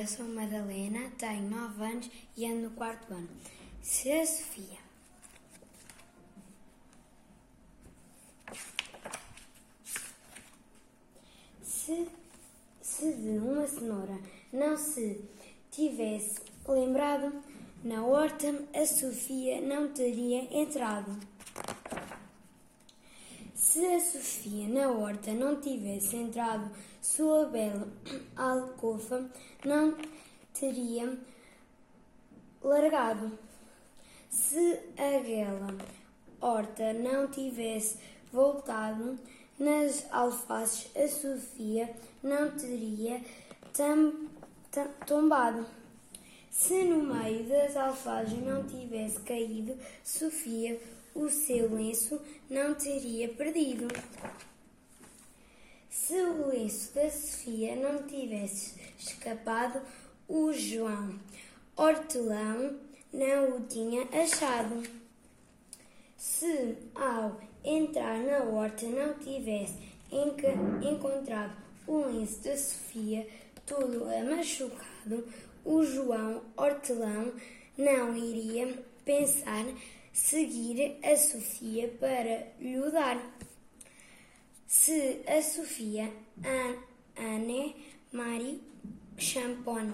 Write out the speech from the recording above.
eu sou Madalena, tenho 9 anos e ando no quarto ano. Se a Sofia se, se de uma cenoura não se tivesse lembrado na horta, a Sofia não teria entrado. Se a Sofia na horta não tivesse entrado, sua bela alcova não teria largado. Se aquela horta não tivesse voltado nas alfaces, a Sofia não teria tam, tam, tombado. Se no meio das alfaces não tivesse caído, Sofia o seu lenço não teria perdido. Se o lenço da Sofia não tivesse escapado, o João Hortelão não o tinha achado. Se ao entrar na horta não tivesse encontrado o lenço da Sofia todo machucado, o João Hortelão não iria pensar seguir a Sofia para lhe dar. Se a Sofia Anne Marie Champon